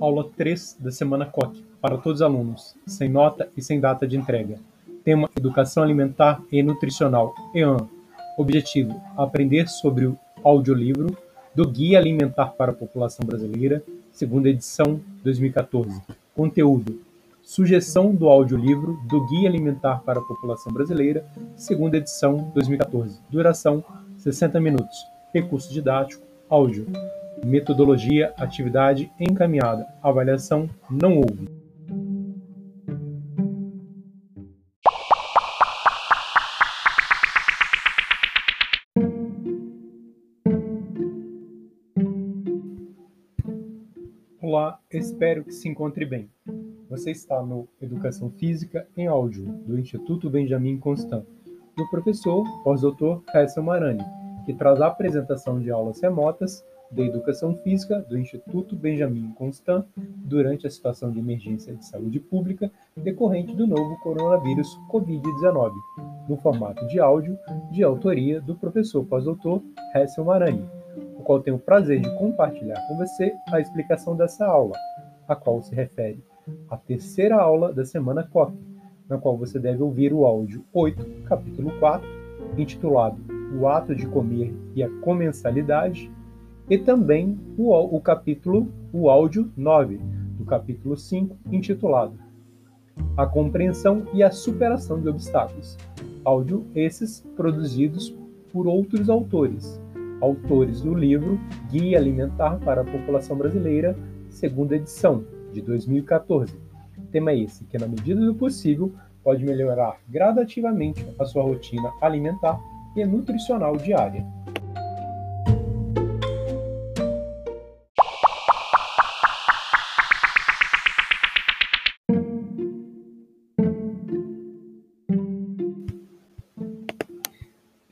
Aula 3 da Semana COC, para todos os alunos, sem nota e sem data de entrega. Tema: Educação Alimentar e Nutricional, EAN. Objetivo: aprender sobre o audiolivro do Guia Alimentar para a População Brasileira, segunda edição 2014. Conteúdo: Sugestão do audiolivro do Guia Alimentar para a População Brasileira, segunda edição 2014. Duração: 60 minutos. Recurso didático: áudio. Metodologia, atividade encaminhada. Avaliação: não houve. Olá, espero que se encontre bem. Você está no Educação Física em Áudio, do Instituto Benjamin Constant, do professor pós-doutor Caio Marani, que traz a apresentação de aulas remotas de Educação Física do Instituto Benjamin Constant durante a situação de emergência de saúde pública decorrente do novo coronavírus Covid-19, no formato de áudio de autoria do professor pós-doutor Hessel Marani, o qual tenho o prazer de compartilhar com você a explicação dessa aula, a qual se refere à terceira aula da semana COP, na qual você deve ouvir o áudio 8, capítulo 4, intitulado O Ato de Comer e a Comensalidade, e também o, o capítulo, o áudio 9, do capítulo 5, intitulado A Compreensão e a Superação de Obstáculos. Áudio esses produzidos por outros autores, autores do livro Guia Alimentar para a População Brasileira, segunda edição, de 2014. Tema esse que, na medida do possível, pode melhorar gradativamente a sua rotina alimentar e nutricional diária.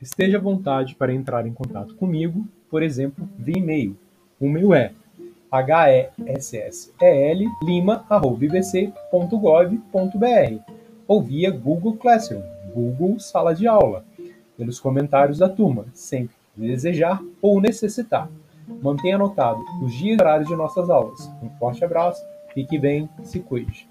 Esteja à vontade para entrar em contato comigo, por exemplo, via e-mail. O meu é hessellima.ibc.gov.br ou via Google Classroom, Google Sala de Aula, pelos comentários da turma, sempre que desejar ou necessitar. Mantenha anotado os dias e horários de nossas aulas. Um forte abraço, fique bem, se cuide.